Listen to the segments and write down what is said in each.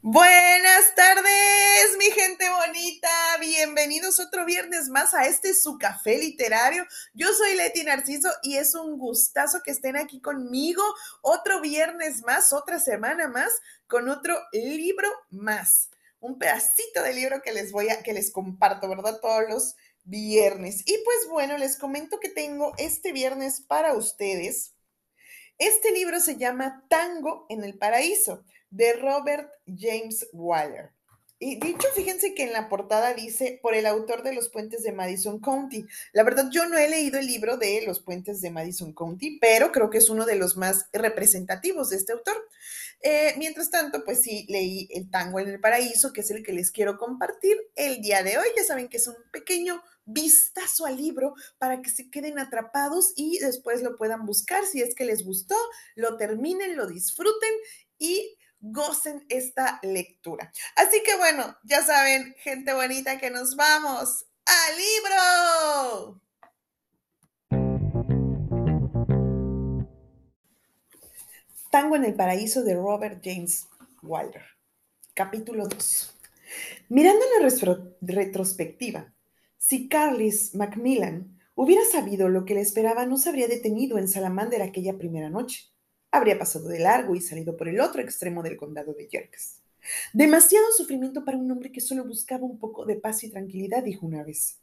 Buenas tardes, mi gente bonita. Bienvenidos otro viernes más a este su café literario. Yo soy Leti Narciso y es un gustazo que estén aquí conmigo otro viernes más, otra semana más, con otro libro más. Un pedacito de libro que les voy a, que les comparto, ¿verdad? Todos los viernes. Y pues bueno, les comento que tengo este viernes para ustedes. Este libro se llama Tango en el Paraíso de Robert James Waller. Y dicho, fíjense que en la portada dice por el autor de Los Puentes de Madison County. La verdad, yo no he leído el libro de Los Puentes de Madison County, pero creo que es uno de los más representativos de este autor. Eh, mientras tanto, pues sí, leí El Tango en el Paraíso, que es el que les quiero compartir el día de hoy. Ya saben que es un pequeño vistazo al libro para que se queden atrapados y después lo puedan buscar si es que les gustó, lo terminen, lo disfruten y gocen esta lectura. Así que bueno, ya saben, gente bonita, que nos vamos al libro. Tango en el Paraíso de Robert James Wilder. Capítulo 2. Mirando la retrospectiva, si Carlis Macmillan hubiera sabido lo que le esperaba, no se habría detenido en Salamander aquella primera noche habría pasado de largo y salido por el otro extremo del condado de Yerkes. Demasiado sufrimiento para un hombre que solo buscaba un poco de paz y tranquilidad, dijo una vez.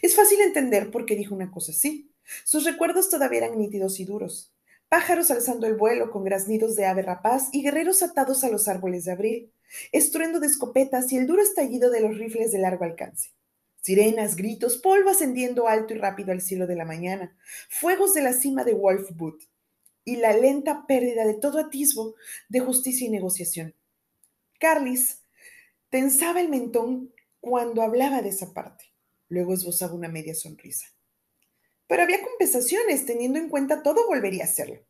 Es fácil entender por qué dijo una cosa así. Sus recuerdos todavía eran nítidos y duros. Pájaros alzando el vuelo con graznidos de ave rapaz y guerreros atados a los árboles de abril, estruendo de escopetas y el duro estallido de los rifles de largo alcance. Sirenas, gritos, polvo ascendiendo alto y rápido al cielo de la mañana, fuegos de la cima de Wolfwood, y la lenta pérdida de todo atisbo de justicia y negociación. Carlis tensaba el mentón cuando hablaba de esa parte. Luego esbozaba una media sonrisa. Pero había compensaciones, teniendo en cuenta todo, volvería a hacerlo.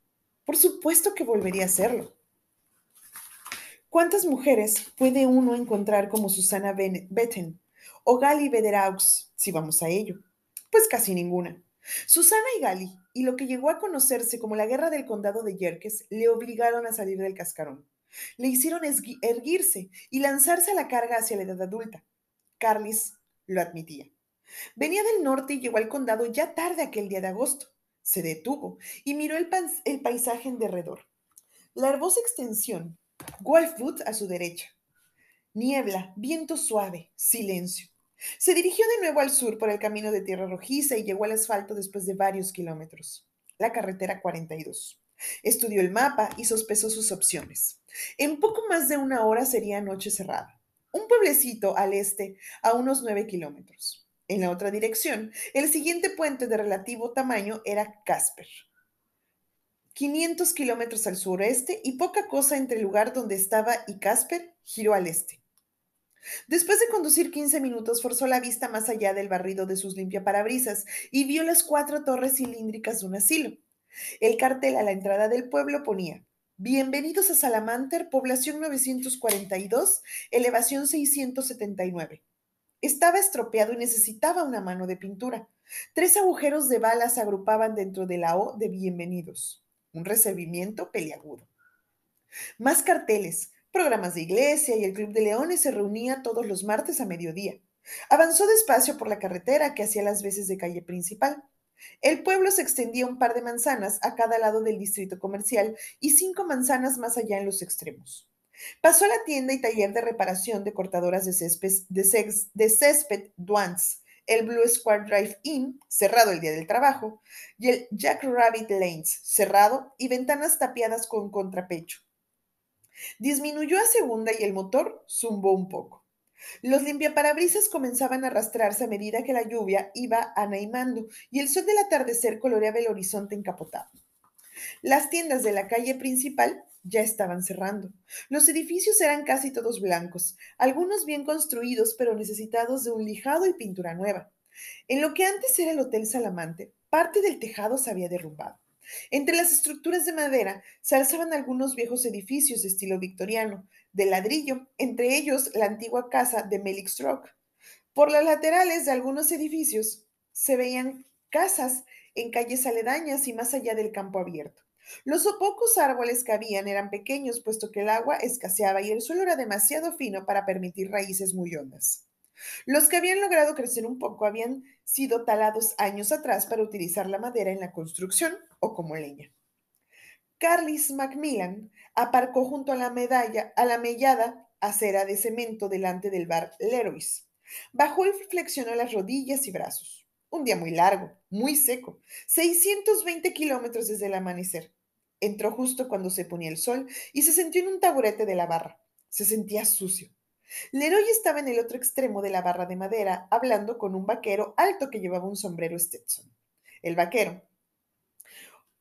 Por supuesto que volvería a hacerlo. ¿Cuántas mujeres puede uno encontrar como Susana Betten o Gali Bederaux, si vamos a ello? Pues casi ninguna. Susana y Gali, y lo que llegó a conocerse como la Guerra del Condado de Yerkes, le obligaron a salir del cascarón. Le hicieron erguirse y lanzarse a la carga hacia la edad adulta. Carlis lo admitía. Venía del norte y llegó al condado ya tarde aquel día de agosto. Se detuvo y miró el, el paisaje en derredor. La hermosa extensión, Wolfwood a su derecha. Niebla, viento suave, silencio. Se dirigió de nuevo al sur por el camino de tierra rojiza y llegó al asfalto después de varios kilómetros. La carretera 42. Estudió el mapa y sospesó sus opciones. En poco más de una hora sería noche cerrada. Un pueblecito al este, a unos nueve kilómetros. En la otra dirección, el siguiente puente de relativo tamaño era Casper. 500 kilómetros al sureste y poca cosa entre el lugar donde estaba y Casper giró al este. Después de conducir 15 minutos, forzó la vista más allá del barrido de sus limpiaparabrisas y vio las cuatro torres cilíndricas de un asilo. El cartel a la entrada del pueblo ponía: Bienvenidos a Salamanter, población 942, elevación 679. Estaba estropeado y necesitaba una mano de pintura. Tres agujeros de balas se agrupaban dentro de la O de bienvenidos. Un recibimiento peliagudo. Más carteles, programas de iglesia y el Club de Leones se reunía todos los martes a mediodía. Avanzó despacio por la carretera que hacía las veces de calle principal. El pueblo se extendía un par de manzanas a cada lado del distrito comercial y cinco manzanas más allá en los extremos. Pasó a la tienda y taller de reparación de cortadoras de césped, de, césped Duans, el Blue Square Drive Inn, cerrado el día del trabajo, y el Jack Rabbit Lanes, cerrado y ventanas tapiadas con contrapecho. Disminuyó a segunda y el motor zumbó un poco. Los limpiaparabrisas comenzaban a arrastrarse a medida que la lluvia iba anaimando y el sol del atardecer coloreaba el horizonte encapotado. Las tiendas de la calle principal ya estaban cerrando. Los edificios eran casi todos blancos, algunos bien construidos pero necesitados de un lijado y pintura nueva. En lo que antes era el Hotel Salamante, parte del tejado se había derrumbado. Entre las estructuras de madera se alzaban algunos viejos edificios de estilo victoriano, de ladrillo, entre ellos la antigua casa de Melix Rock. Por las laterales de algunos edificios se veían casas en calles aledañas y más allá del campo abierto. Los pocos árboles que habían eran pequeños, puesto que el agua escaseaba y el suelo era demasiado fino para permitir raíces muy hondas. Los que habían logrado crecer un poco habían sido talados años atrás para utilizar la madera en la construcción o como leña. Carlis Macmillan aparcó junto a la medalla, a la mellada acera de cemento delante del bar Leroy's. Bajó y flexionó las rodillas y brazos. Un día muy largo, muy seco, 620 kilómetros desde el amanecer. Entró justo cuando se ponía el sol y se sentó en un taburete de la barra. Se sentía sucio. Leroy estaba en el otro extremo de la barra de madera, hablando con un vaquero alto que llevaba un sombrero Stetson. El vaquero.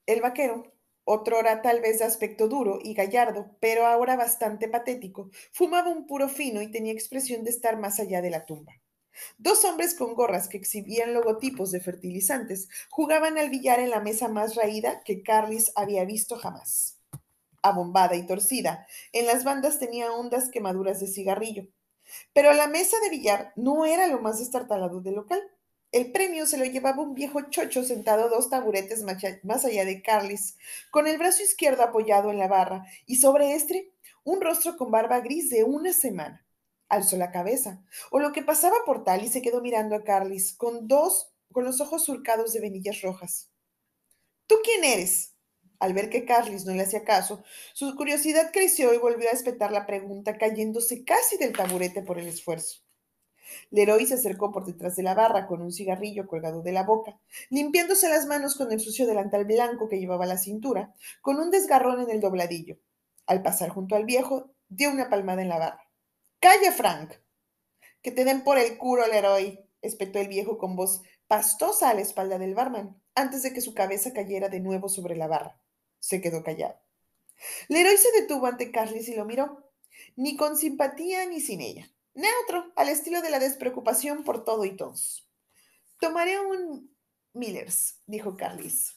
El vaquero, otro hora tal vez de aspecto duro y gallardo, pero ahora bastante patético, fumaba un puro fino y tenía expresión de estar más allá de la tumba. Dos hombres con gorras que exhibían logotipos de fertilizantes jugaban al billar en la mesa más raída que Carlis había visto jamás. Abombada y torcida, en las bandas tenía hondas quemaduras de cigarrillo. Pero la mesa de billar no era lo más destartalado del local. El premio se lo llevaba un viejo chocho sentado dos taburetes más allá de Carlis, con el brazo izquierdo apoyado en la barra y sobre este un rostro con barba gris de una semana alzó la cabeza, o lo que pasaba por tal y se quedó mirando a Carlis con dos, con los ojos surcados de venillas rojas. ¿Tú quién eres? Al ver que Carlis no le hacía caso, su curiosidad creció y volvió a espetar la pregunta, cayéndose casi del taburete por el esfuerzo. Leroy se acercó por detrás de la barra con un cigarrillo colgado de la boca, limpiándose las manos con el sucio delantal blanco que llevaba a la cintura, con un desgarrón en el dobladillo. Al pasar junto al viejo, dio una palmada en la barra. Calla, Frank. Que te den por el culo, Leroy, espetó el viejo con voz pastosa a la espalda del barman, antes de que su cabeza cayera de nuevo sobre la barra. Se quedó callado. Leroy se detuvo ante Carlis y lo miró, ni con simpatía ni sin ella. Neutro, al estilo de la despreocupación por todo y todos. Tomaré un Millers, dijo Carlis.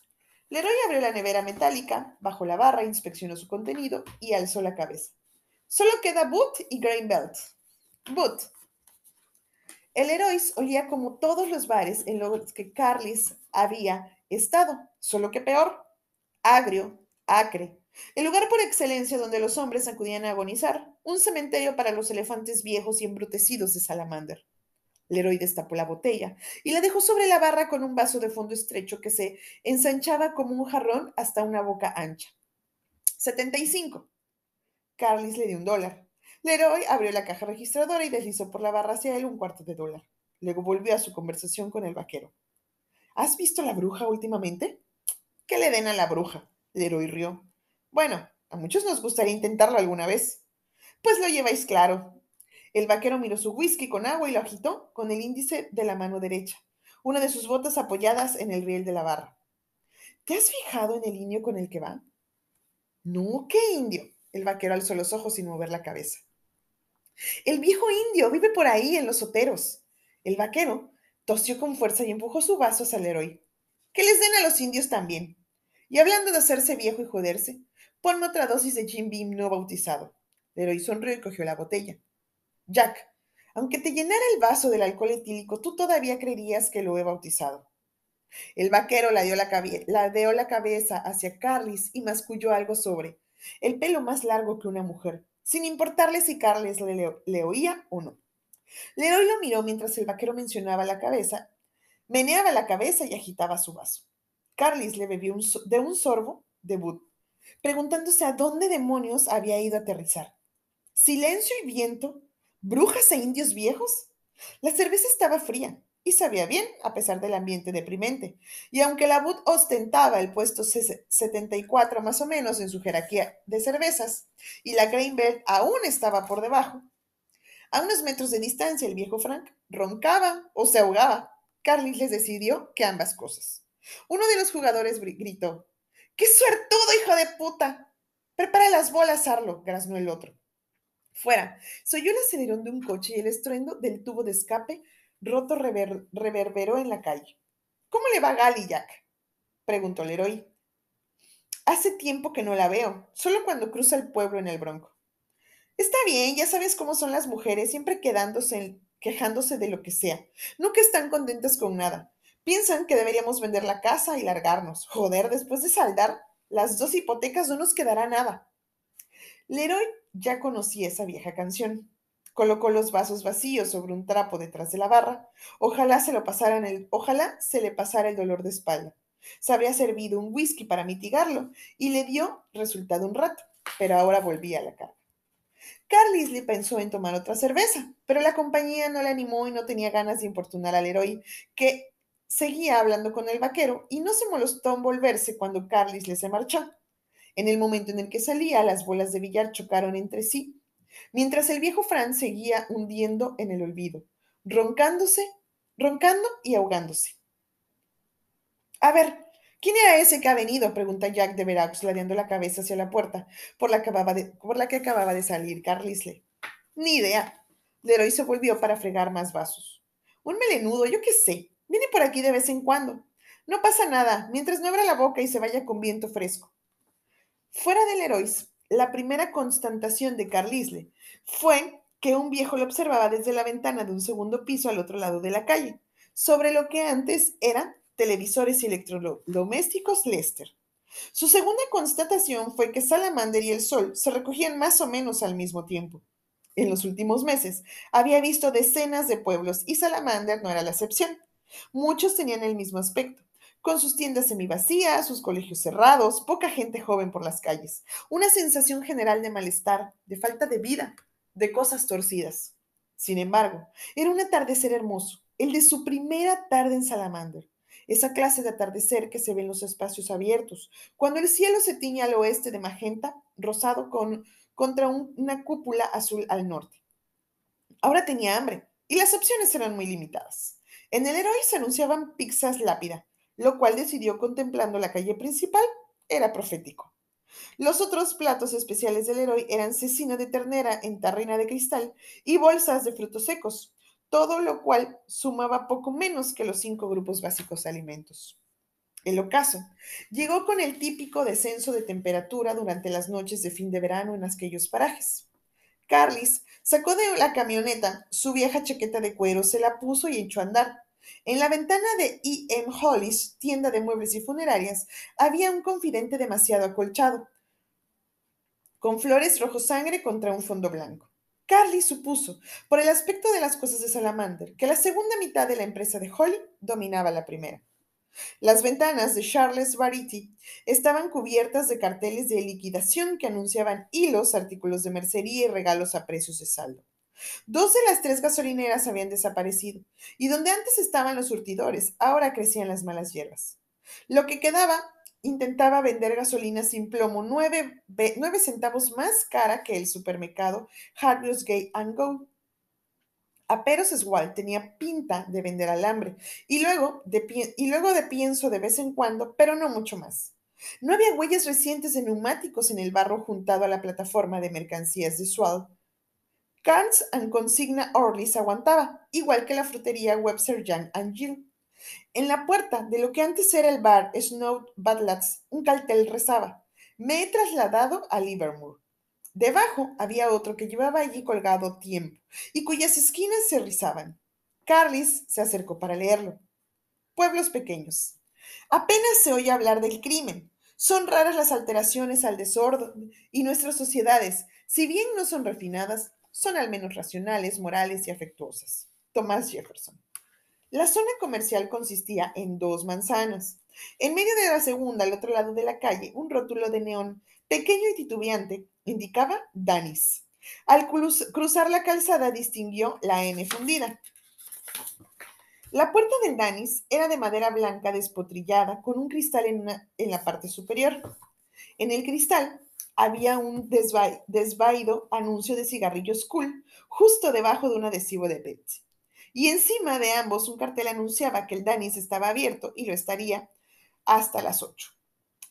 Leroy abrió la nevera metálica, bajó la barra, inspeccionó su contenido y alzó la cabeza. Solo queda Boot y Grain Belt. Boot. El Herois olía como todos los bares en los que Carlis había estado, solo que peor. Agrio, acre. El lugar por excelencia donde los hombres acudían a agonizar. Un cementerio para los elefantes viejos y embrutecidos de Salamander. Leroy destapó la botella y la dejó sobre la barra con un vaso de fondo estrecho que se ensanchaba como un jarrón hasta una boca ancha. 75. Carlis le dio un dólar. Leroy abrió la caja registradora y deslizó por la barra hacia él un cuarto de dólar. Luego volvió a su conversación con el vaquero. ¿Has visto la bruja últimamente? Que le den a la bruja. Leroy rió. Bueno, a muchos nos gustaría intentarlo alguna vez. Pues lo lleváis claro. El vaquero miró su whisky con agua y lo agitó con el índice de la mano derecha, una de sus botas apoyadas en el riel de la barra. ¿Te has fijado en el indio con el que va? No, ¿qué indio? El vaquero alzó los ojos sin mover la cabeza. El viejo indio vive por ahí en los oteros. El vaquero tosió con fuerza y empujó su vaso hacia el héroe. Que les den a los indios también. Y hablando de hacerse viejo y joderse, ponme otra dosis de Jim Beam no bautizado. Leroy sonrió y cogió la botella. Jack, aunque te llenara el vaso del alcohol etílico, tú todavía creerías que lo he bautizado. El vaquero la dio la, la, dio la cabeza hacia Carlis y masculló algo sobre el pelo más largo que una mujer, sin importarle si Carles le, oía o no. Leroy lo miró mientras el vaquero mencionaba la cabeza, meneaba la cabeza y agitaba su vaso. Carlis le bebió de un sorbo de preguntándose a dónde demonios había ido a aterrizar. Silencio y viento, brujas e indios viejos. La cerveza estaba fría y sabía bien a pesar del ambiente deprimente. Y aunque la Bud ostentaba el puesto 74 más o menos en su jerarquía de cervezas y la Greenberg aún estaba por debajo, a unos metros de distancia el viejo Frank roncaba o se ahogaba. Carlis les decidió que ambas cosas. Uno de los jugadores gritó, ¡Qué suertudo, hijo de puta! Prepara las bolas, Arlo, graznó el otro. Fuera, se oyó el acelerón de un coche y el estruendo del tubo de escape roto reverberó en la calle. ¿Cómo le va Gali, Jack? preguntó Leroy. Hace tiempo que no la veo, solo cuando cruza el pueblo en el bronco. Está bien, ya sabes cómo son las mujeres, siempre quedándose, quejándose de lo que sea. Nunca están contentas con nada. Piensan que deberíamos vender la casa y largarnos. Joder, después de saldar las dos hipotecas no nos quedará nada. Leroy ya conocía esa vieja canción. Colocó los vasos vacíos sobre un trapo detrás de la barra. Ojalá se lo pasaran el, ojalá se le pasara el dolor de espalda. Se había servido un whisky para mitigarlo y le dio resultado un rato, pero ahora volvía a la carga. Carlisle pensó en tomar otra cerveza, pero la compañía no le animó y no tenía ganas de importunar al héroe, que seguía hablando con el vaquero y no se molestó en volverse cuando Carlisle se marchó. En el momento en el que salía, las bolas de billar chocaron entre sí, mientras el viejo Franz seguía hundiendo en el olvido, roncándose, roncando y ahogándose. A ver, ¿quién era ese que ha venido? pregunta Jack de Verax, ladeando la cabeza hacia la puerta por la, por la que acababa de salir Carlisle. Ni idea. Leroy se volvió para fregar más vasos. Un melenudo, yo qué sé. Viene por aquí de vez en cuando. No pasa nada, mientras no abra la boca y se vaya con viento fresco. Fuera del Herois, la primera constatación de Carlisle fue que un viejo lo observaba desde la ventana de un segundo piso al otro lado de la calle, sobre lo que antes eran televisores y electrodomésticos Lester. Su segunda constatación fue que Salamander y el Sol se recogían más o menos al mismo tiempo. En los últimos meses había visto decenas de pueblos y Salamander no era la excepción. Muchos tenían el mismo aspecto, con sus tiendas semivacías, sus colegios cerrados, poca gente joven por las calles, una sensación general de malestar, de falta de vida, de cosas torcidas. Sin embargo, era un atardecer hermoso, el de su primera tarde en Salamander, esa clase de atardecer que se ve en los espacios abiertos, cuando el cielo se tiñe al oeste de magenta, rosado con, contra una cúpula azul al norte. Ahora tenía hambre y las opciones eran muy limitadas. En el héroe se anunciaban pizzas lápida, lo cual decidió contemplando la calle principal, era profético. Los otros platos especiales del héroe eran cecina de ternera en tarrina de cristal y bolsas de frutos secos, todo lo cual sumaba poco menos que los cinco grupos básicos de alimentos. El ocaso llegó con el típico descenso de temperatura durante las noches de fin de verano en aquellos parajes. Carlis sacó de la camioneta su vieja chaqueta de cuero, se la puso y echó a andar. En la ventana de E.M. Hollis, tienda de muebles y funerarias, había un confidente demasiado acolchado, con flores rojo sangre contra un fondo blanco. Carly supuso, por el aspecto de las cosas de Salamander, que la segunda mitad de la empresa de Holly dominaba la primera. Las ventanas de Charles Variety estaban cubiertas de carteles de liquidación que anunciaban hilos, artículos de mercería y regalos a precios de saldo. Dos de las tres gasolineras habían desaparecido, y donde antes estaban los surtidores, ahora crecían las malas hierbas. Lo que quedaba intentaba vender gasolina sin plomo nueve, centavos más cara que el supermercado Harvey's Gay and Go. Aperos Swall tenía pinta de vender alambre y luego, de y luego de pienso de vez en cuando, pero no mucho más. No había huellas recientes de neumáticos en el barro juntado a la plataforma de mercancías de Swall. Carnes and Consigna Orlis aguantaba, igual que la frutería Webster Young and Jill. En la puerta de lo que antes era el bar Snow Badlands, un cartel rezaba: Me he trasladado a Livermore. Debajo había otro que llevaba allí colgado tiempo y cuyas esquinas se rizaban. Carlis se acercó para leerlo. Pueblos pequeños. Apenas se oye hablar del crimen. Son raras las alteraciones al desorden y nuestras sociedades, si bien no son refinadas, son al menos racionales, morales y afectuosas. Thomas Jefferson. La zona comercial consistía en dos manzanas. En medio de la segunda, al otro lado de la calle, un rótulo de neón, pequeño y titubeante, indicaba Danis. Al cruzar la calzada distinguió la N fundida. La puerta del Danis era de madera blanca despotrillada con un cristal en, la parte superior. En el cristal había un desvaído anuncio de cigarrillos cool justo debajo de un adhesivo de Pepsi. Y encima de ambos un cartel anunciaba que el Danis estaba abierto y lo estaría hasta las 8.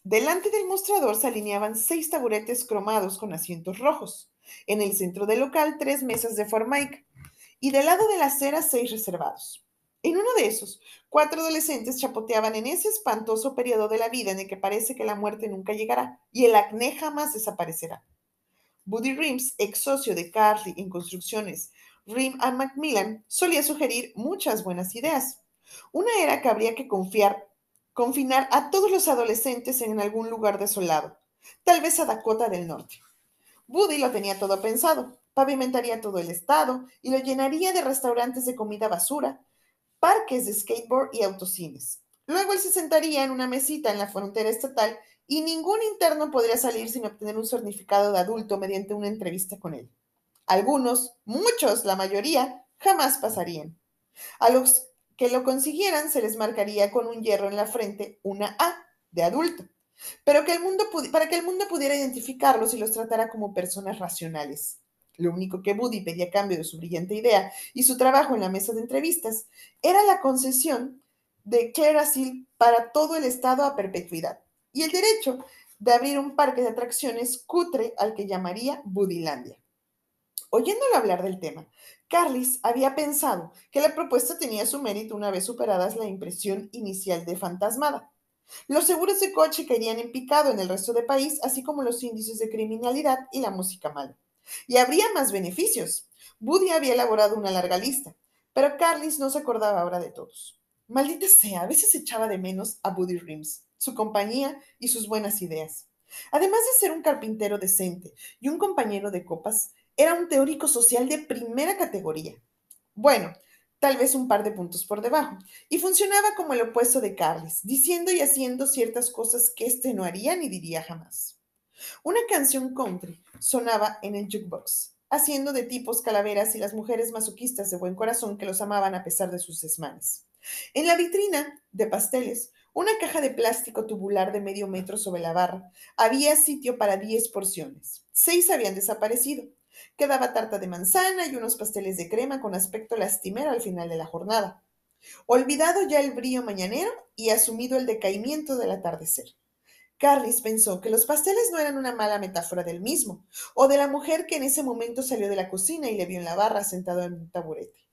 Delante del mostrador se alineaban seis taburetes cromados con asientos rojos. En el centro del local, tres mesas de formaica. Y del lado de la acera, seis reservados. En uno de esos, cuatro adolescentes chapoteaban en ese espantoso periodo de la vida en el que parece que la muerte nunca llegará y el acné jamás desaparecerá. Buddy Rims, ex socio de Carly en construcciones Rim and Macmillan, solía sugerir muchas buenas ideas. Una era que habría que confiar, confinar a todos los adolescentes en algún lugar desolado, tal vez a Dakota del Norte. Buddy lo tenía todo pensado. Pavimentaría todo el estado y lo llenaría de restaurantes de comida basura, parques de skateboard y autocines. Luego él se sentaría en una mesita en la frontera estatal y ningún interno podría salir sin obtener un certificado de adulto mediante una entrevista con él. Algunos, muchos, la mayoría, jamás pasarían. A los que lo consiguieran se les marcaría con un hierro en la frente una A de adulto, pero que el mundo para que el mundo pudiera identificarlos y los tratara como personas racionales. Lo único que Buddy pedía a cambio de su brillante idea y su trabajo en la mesa de entrevistas era la concesión de Clarasil para todo el estado a perpetuidad y el derecho de abrir un parque de atracciones cutre al que llamaría Budilandia. Oyéndolo hablar del tema, Carlis había pensado que la propuesta tenía su mérito una vez superadas la impresión inicial de fantasmada. Los seguros de coche caerían en picado en el resto del país, así como los índices de criminalidad y la música mala. Y habría más beneficios. Buddy había elaborado una larga lista, pero Carlis no se acordaba ahora de todos. Maldita sea, a veces echaba de menos a Buddy Rims, su compañía y sus buenas ideas. Además de ser un carpintero decente y un compañero de copas, era un teórico social de primera categoría. Bueno, tal vez un par de puntos por debajo, y funcionaba como el opuesto de Carlis, diciendo y haciendo ciertas cosas que éste no haría ni diría jamás. Una canción country sonaba en el jukebox, haciendo de tipos calaveras y las mujeres masoquistas de buen corazón que los amaban a pesar de sus desmanes. En la vitrina de pasteles, una caja de plástico tubular de medio metro sobre la barra. Había sitio para diez porciones. Seis habían desaparecido. Quedaba tarta de manzana y unos pasteles de crema con aspecto lastimero al final de la jornada. Olvidado ya el brillo mañanero y asumido el decaimiento del atardecer. Carlis pensó que los pasteles no eran una mala metáfora del mismo, o de la mujer que en ese momento salió de la cocina y le vio en la barra sentado en un taburete.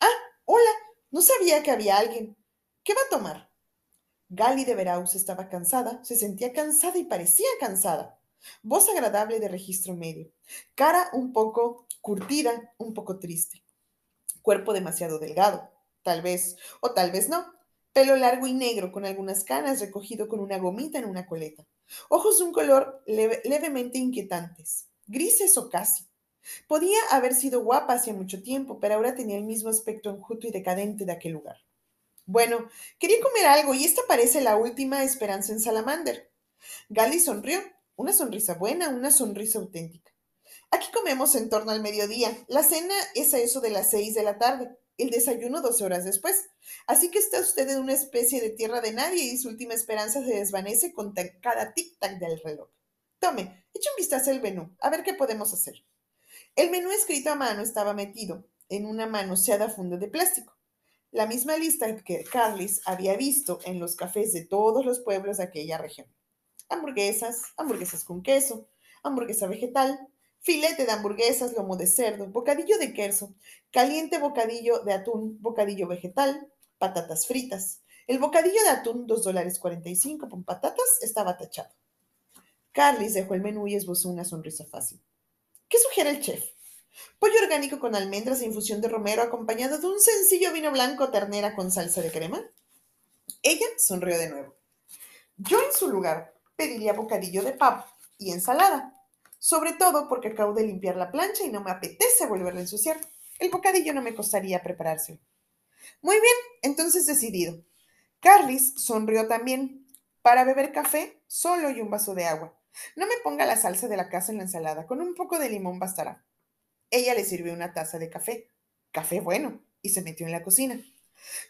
Ah, hola, no sabía que había alguien. ¿Qué va a tomar? Gali de Veraus estaba cansada, se sentía cansada y parecía cansada. Voz agradable de registro medio. Cara un poco curtida, un poco triste. Cuerpo demasiado delgado, tal vez, o tal vez no. Pelo largo y negro con algunas canas recogido con una gomita en una coleta. Ojos de un color levemente inquietantes, grises o casi. Podía haber sido guapa hacía mucho tiempo, pero ahora tenía el mismo aspecto enjuto y decadente de aquel lugar. Bueno, quería comer algo y esta parece la última esperanza en Salamander. Gali sonrió, una sonrisa buena, una sonrisa auténtica. Aquí comemos en torno al mediodía. La cena es a eso de las seis de la tarde el desayuno 12 horas después. Así que está usted en una especie de tierra de nadie y su última esperanza se desvanece con cada tic-tac del reloj. Tome, eche un vistazo al menú, a ver qué podemos hacer. El menú escrito a mano estaba metido en una manoseada funda de plástico. La misma lista que Carlis había visto en los cafés de todos los pueblos de aquella región. Hamburguesas, hamburguesas con queso, hamburguesa vegetal, filete de hamburguesas, lomo de cerdo, bocadillo de queso, caliente bocadillo de atún, bocadillo vegetal, patatas fritas. El bocadillo de atún, $2.45 dólares 45 con patatas, estaba tachado. Carlis dejó el menú y esbozó una sonrisa fácil. ¿Qué sugiere el chef? Pollo orgánico con almendras e infusión de romero acompañado de un sencillo vino blanco ternera con salsa de crema. Ella sonrió de nuevo. Yo en su lugar pediría bocadillo de pavo y ensalada sobre todo porque acabo de limpiar la plancha y no me apetece volverla a ensuciar. El bocadillo no me costaría preparárselo. Muy bien, entonces decidido. Carlis sonrió también. Para beber café, solo y un vaso de agua. No me ponga la salsa de la casa en la ensalada, con un poco de limón bastará. Ella le sirvió una taza de café. Café bueno, y se metió en la cocina.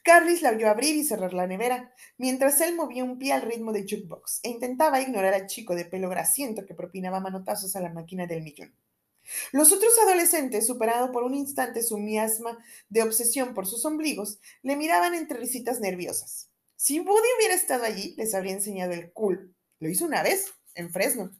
Carlis la vio abrir y cerrar la nevera, mientras él movía un pie al ritmo de jukebox e intentaba ignorar al chico de pelo grasiento que propinaba manotazos a la máquina del millón. Los otros adolescentes, superado por un instante su miasma de obsesión por sus ombligos, le miraban entre risitas nerviosas. Si Buddy hubiera estado allí, les habría enseñado el cool. Lo hizo una vez, en Fresno.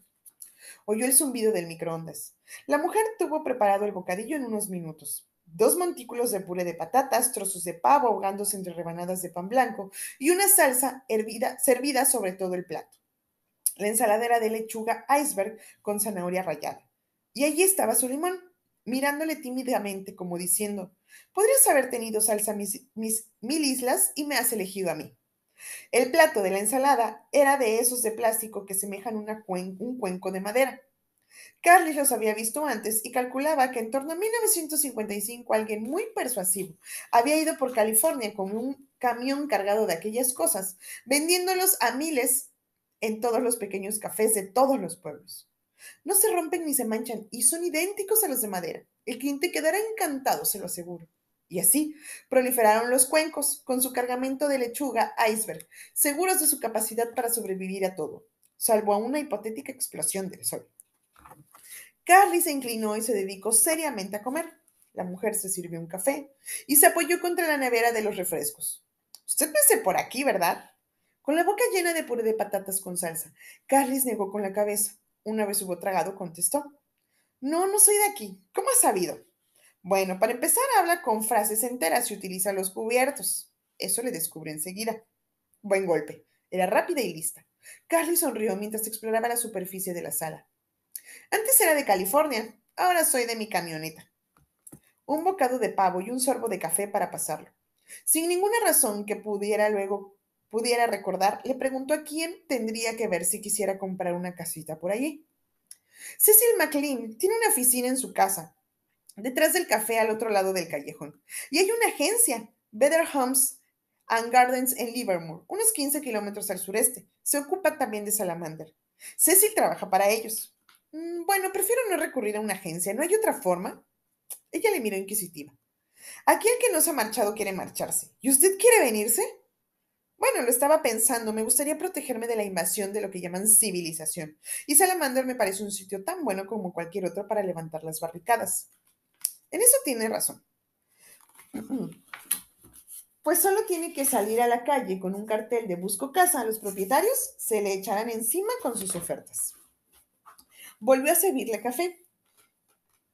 Oyó el zumbido del microondas. La mujer tuvo preparado el bocadillo en unos minutos dos montículos de puré de patatas, trozos de pavo ahogándose entre rebanadas de pan blanco y una salsa hervida, servida sobre todo el plato. La ensaladera de lechuga iceberg con zanahoria rallada. Y allí estaba su limón. mirándole tímidamente como diciendo, podrías haber tenido salsa mis, mil islas y me has elegido a mí. El plato de la ensalada era de esos de plástico que semejan un cuenco de madera. Carly los había visto antes y calculaba que en torno a 1955 alguien muy persuasivo había ido por California con un camión cargado de aquellas cosas, vendiéndolos a miles en todos los pequeños cafés de todos los pueblos. No se rompen ni se manchan y son idénticos a los de madera. El cliente quedará encantado, se lo aseguro. Y así proliferaron los cuencos con su cargamento de lechuga iceberg, seguros de su capacidad para sobrevivir a todo, salvo a una hipotética explosión del sol. Carly se inclinó y se dedicó seriamente a comer. La mujer se sirvió un café y se apoyó contra la nevera de los refrescos. Usted me por aquí, ¿verdad? Con la boca llena de puré de patatas con salsa, Carly negó con la cabeza. Una vez hubo tragado, contestó. No, no soy de aquí. ¿Cómo has sabido? Bueno, para empezar, habla con frases enteras y utiliza los cubiertos. Eso le descubre enseguida. Buen golpe. Era rápida y lista. Carly sonrió mientras exploraba la superficie de la sala. Antes era de California, ahora soy de mi camioneta. Un bocado de pavo y un sorbo de café para pasarlo. Sin ninguna razón que pudiera luego pudiera recordar, le preguntó a quién tendría que ver si quisiera comprar una casita por allí. Cecil McLean tiene una oficina en su casa, detrás del café al otro lado del callejón. Y hay una agencia, Better Homes and Gardens en Livermore, unos 15 kilómetros al sureste. Se ocupa también de Salamander. Cecil trabaja para ellos. Mm, bueno, prefiero no recurrir a una agencia. ¿No hay otra forma? Ella le miró inquisitiva. Aquí el que no se ha marchado quiere marcharse. ¿Y usted quiere venirse? Bueno, lo estaba pensando. Me gustaría protegerme de la invasión de lo que llaman civilización. Y Salamander me parece un sitio tan bueno como cualquier otro para levantar las barricadas. En eso tiene razón. Pues solo tiene que salir a la calle con un cartel de busco casa los propietarios, se le echarán encima con sus ofertas. Volvió a servirle café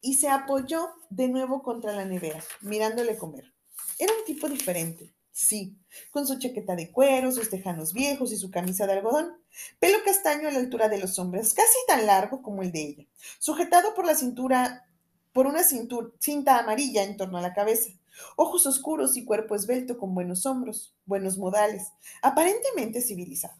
y se apoyó de nuevo contra la nevera, mirándole comer. Era un tipo diferente, sí, con su chaqueta de cuero, sus tejanos viejos y su camisa de algodón, pelo castaño a la altura de los hombres, casi tan largo como el de ella, sujetado por la cintura, por una cinta amarilla en torno a la cabeza, ojos oscuros y cuerpo esbelto con buenos hombros, buenos modales, aparentemente civilizado.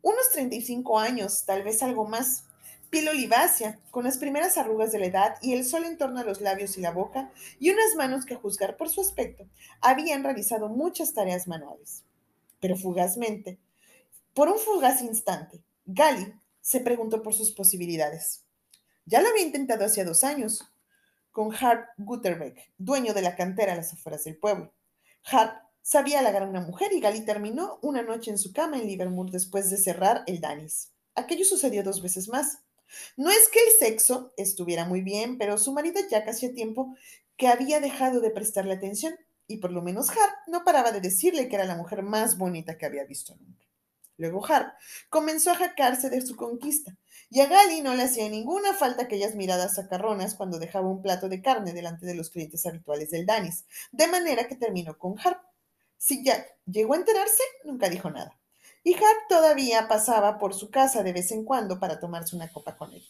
Unos 35 años, tal vez algo más, piel olivácea, con las primeras arrugas de la edad y el sol en torno a los labios y la boca, y unas manos que, a juzgar por su aspecto, habían realizado muchas tareas manuales. Pero fugazmente, por un fugaz instante, Gali se preguntó por sus posibilidades. Ya lo había intentado hacía dos años, con Hart Guterbeck, dueño de la cantera a las afueras del pueblo. Hart sabía halagar a una mujer y Gali terminó una noche en su cama en Livermore después de cerrar el Danis. Aquello sucedió dos veces más. No es que el sexo estuviera muy bien, pero su marido ya casi hacía tiempo que había dejado de prestarle atención y por lo menos Harp no paraba de decirle que era la mujer más bonita que había visto nunca. Luego Harp comenzó a jacarse de su conquista y a Gali no le hacía ninguna falta aquellas miradas sacarronas cuando dejaba un plato de carne delante de los clientes habituales del Danis, de manera que terminó con Harp. Si Jack llegó a enterarse, nunca dijo nada y Hart todavía pasaba por su casa de vez en cuando para tomarse una copa con él.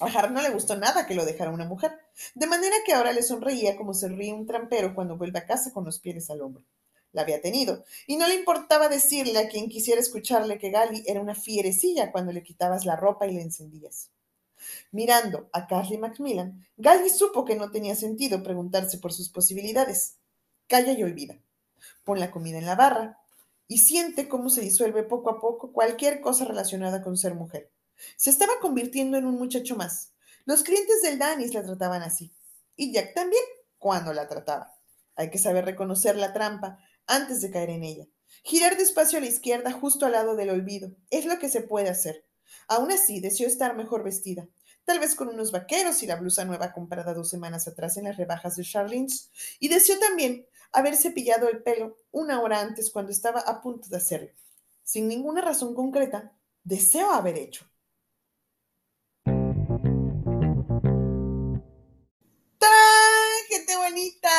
A Hart no le gustó nada que lo dejara una mujer, de manera que ahora le sonreía como se ríe un trampero cuando vuelve a casa con los pies al hombro. La había tenido, y no le importaba decirle a quien quisiera escucharle que Gali era una fierecilla cuando le quitabas la ropa y le encendías. Mirando a Carly Macmillan, Gali supo que no tenía sentido preguntarse por sus posibilidades. Calla y olvida. Pon la comida en la barra, y siente cómo se disuelve poco a poco cualquier cosa relacionada con ser mujer. Se estaba convirtiendo en un muchacho más. Los clientes del Danis la trataban así. Y Jack también, cuando la trataba. Hay que saber reconocer la trampa antes de caer en ella. Girar despacio a la izquierda, justo al lado del olvido. Es lo que se puede hacer. Aún así, deseó estar mejor vestida. Tal vez con unos vaqueros y la blusa nueva comprada dos semanas atrás en las rebajas de Charlins. Y deseó también haberse pillado el pelo una hora antes cuando estaba a punto de hacerlo. Sin ninguna razón concreta, deseo haber hecho. gente bonita!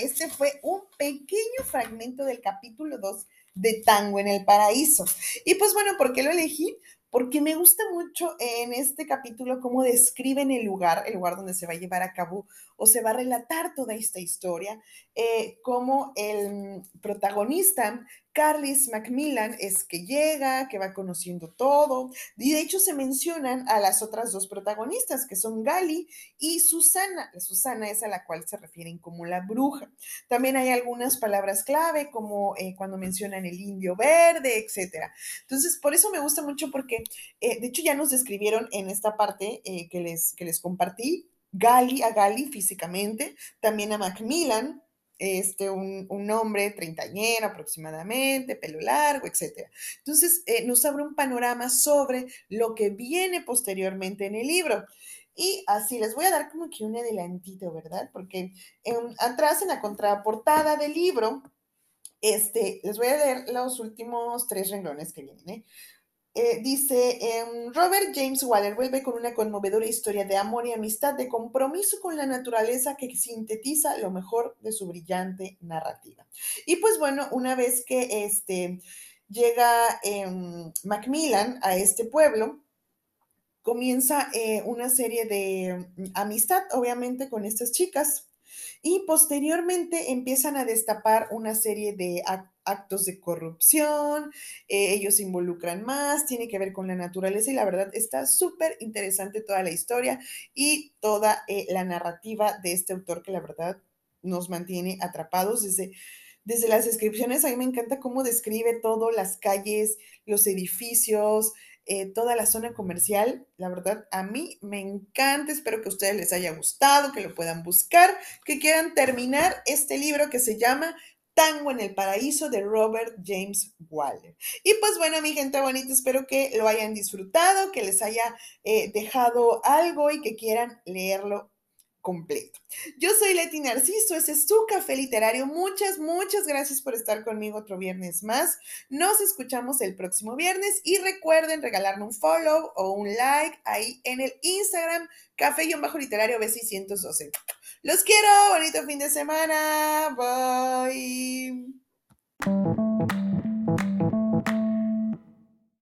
Este fue un pequeño fragmento del capítulo 2 de Tango en el Paraíso. Y pues bueno, ¿por qué lo elegí? Porque me gusta mucho en este capítulo cómo describen el lugar, el lugar donde se va a llevar a cabo o se va a relatar toda esta historia, eh, como el protagonista Carlis Macmillan es que llega, que va conociendo todo, y de hecho se mencionan a las otras dos protagonistas, que son Gali y Susana. Susana es a la cual se refieren como la bruja. También hay algunas palabras clave, como eh, cuando mencionan el indio verde, etcétera. Entonces, por eso me gusta mucho porque, eh, de hecho, ya nos describieron en esta parte eh, que, les, que les compartí, Gali a Gali físicamente, también a Macmillan, este, un, un, hombre treintañero aproximadamente, pelo largo, etc. Entonces, eh, nos abre un panorama sobre lo que viene posteriormente en el libro. Y así les voy a dar como que un adelantito, ¿verdad? Porque atrás en la contraportada del libro, este, les voy a leer los últimos tres renglones que vienen. ¿eh? Eh, dice, em, Robert James Waller vuelve con una conmovedora historia de amor y amistad, de compromiso con la naturaleza que sintetiza lo mejor de su brillante narrativa. Y pues bueno, una vez que este, llega em, Macmillan a este pueblo, comienza eh, una serie de mm, amistad, obviamente, con estas chicas. Y posteriormente empiezan a destapar una serie de actos de corrupción, eh, ellos se involucran más, tiene que ver con la naturaleza y la verdad está súper interesante toda la historia y toda eh, la narrativa de este autor que la verdad nos mantiene atrapados desde, desde las descripciones. A mí me encanta cómo describe todo, las calles, los edificios, eh, toda la zona comercial. La verdad, a mí me encanta. Espero que a ustedes les haya gustado, que lo puedan buscar, que quieran terminar este libro que se llama Tango en el Paraíso de Robert James Waller. Y pues bueno, mi gente bonita, espero que lo hayan disfrutado, que les haya eh, dejado algo y que quieran leerlo completo. Yo soy Leti Narciso, ese es su café literario. Muchas, muchas gracias por estar conmigo otro viernes más. Nos escuchamos el próximo viernes y recuerden regalarme un follow o un like ahí en el Instagram café-literario B612. Los quiero, bonito fin de semana. Bye.